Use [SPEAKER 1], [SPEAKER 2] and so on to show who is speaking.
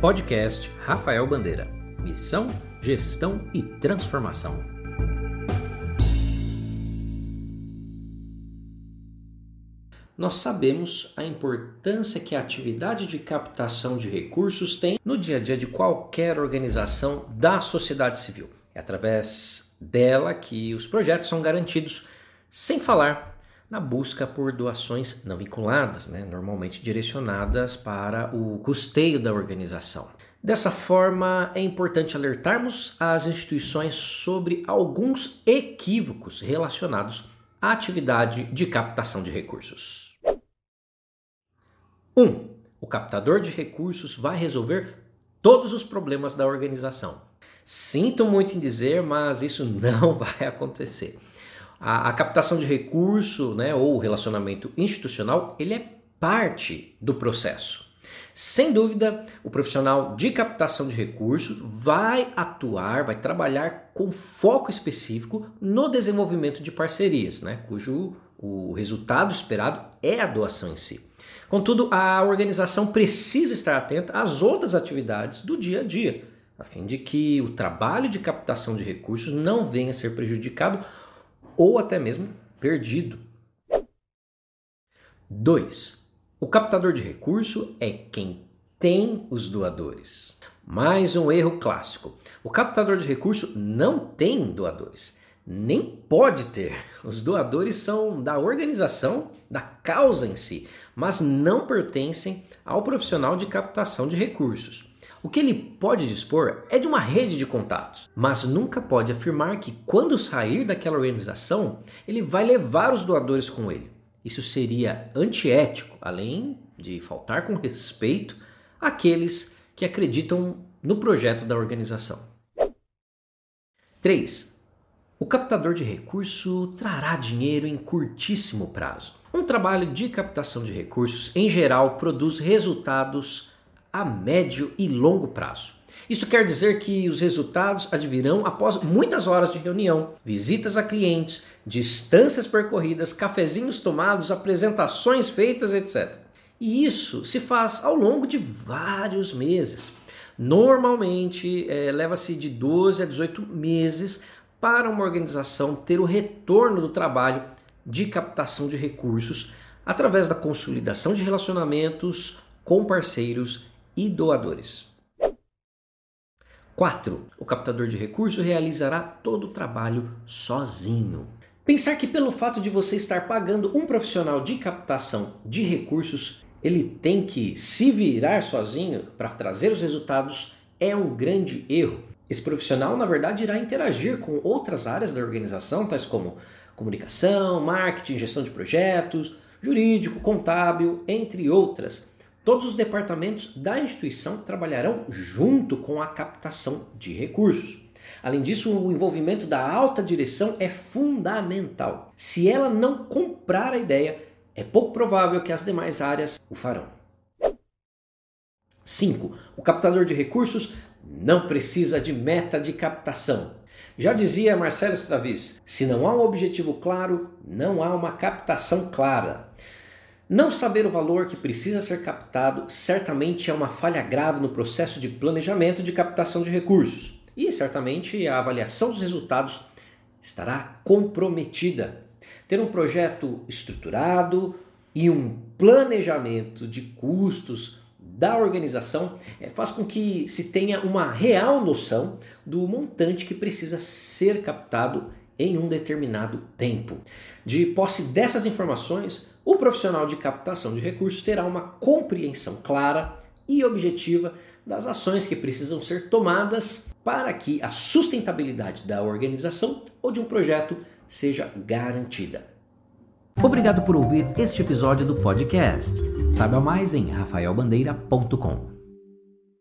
[SPEAKER 1] Podcast Rafael Bandeira. Missão, gestão e transformação. Nós sabemos a importância que a atividade de captação de recursos tem no dia a dia de qualquer organização da sociedade civil. É através dela que os projetos são garantidos, sem falar na busca por doações não vinculadas, né, normalmente direcionadas para o custeio da organização. Dessa forma, é importante alertarmos as instituições sobre alguns equívocos relacionados à atividade de captação de recursos. 1. Um, o captador de recursos vai resolver todos os problemas da organização. Sinto muito em dizer, mas isso não vai acontecer. A, a captação de recurso, né, ou relacionamento institucional, ele é parte do processo. Sem dúvida, o profissional de captação de recursos vai atuar, vai trabalhar com foco específico no desenvolvimento de parcerias, né, cujo o resultado esperado é a doação em si. Contudo, a organização precisa estar atenta às outras atividades do dia a dia, a fim de que o trabalho de captação de recursos não venha a ser prejudicado ou até mesmo perdido. 2. O captador de recurso é quem tem os doadores. Mais um erro clássico. O captador de recurso não tem doadores, nem pode ter. Os doadores são da organização, da causa em si, mas não pertencem ao profissional de captação de recursos. O que ele pode dispor é de uma rede de contatos, mas nunca pode afirmar que quando sair daquela organização, ele vai levar os doadores com ele. Isso seria antiético, além de faltar com respeito àqueles que acreditam no projeto da organização. 3. O captador de recurso trará dinheiro em curtíssimo prazo. Um trabalho de captação de recursos, em geral, produz resultados a médio e longo prazo. Isso quer dizer que os resultados advirão após muitas horas de reunião, visitas a clientes, distâncias percorridas, cafezinhos tomados, apresentações feitas, etc. E isso se faz ao longo de vários meses. Normalmente é, leva-se de 12 a 18 meses para uma organização ter o retorno do trabalho de captação de recursos através da consolidação de relacionamentos com parceiros e doadores. 4. O captador de recurso realizará todo o trabalho sozinho. Pensar que pelo fato de você estar pagando um profissional de captação de recursos, ele tem que se virar sozinho para trazer os resultados é um grande erro. Esse profissional, na verdade, irá interagir com outras áreas da organização, tais como comunicação, marketing, gestão de projetos, jurídico, contábil, entre outras Todos os departamentos da instituição trabalharão junto com a captação de recursos. Além disso, o envolvimento da alta direção é fundamental. Se ela não comprar a ideia, é pouco provável que as demais áreas o farão. 5. O captador de recursos não precisa de meta de captação. Já dizia Marcelo Stravis: se não há um objetivo claro, não há uma captação clara. Não saber o valor que precisa ser captado certamente é uma falha grave no processo de planejamento de captação de recursos e certamente a avaliação dos resultados estará comprometida. Ter um projeto estruturado e um planejamento de custos da organização é, faz com que se tenha uma real noção do montante que precisa ser captado em um determinado tempo. De posse dessas informações, o profissional de captação de recursos terá uma compreensão clara e objetiva das ações que precisam ser tomadas para que a sustentabilidade da organização ou de um projeto seja garantida. Obrigado por ouvir este episódio do podcast. Saiba mais em rafaelbandeira.com.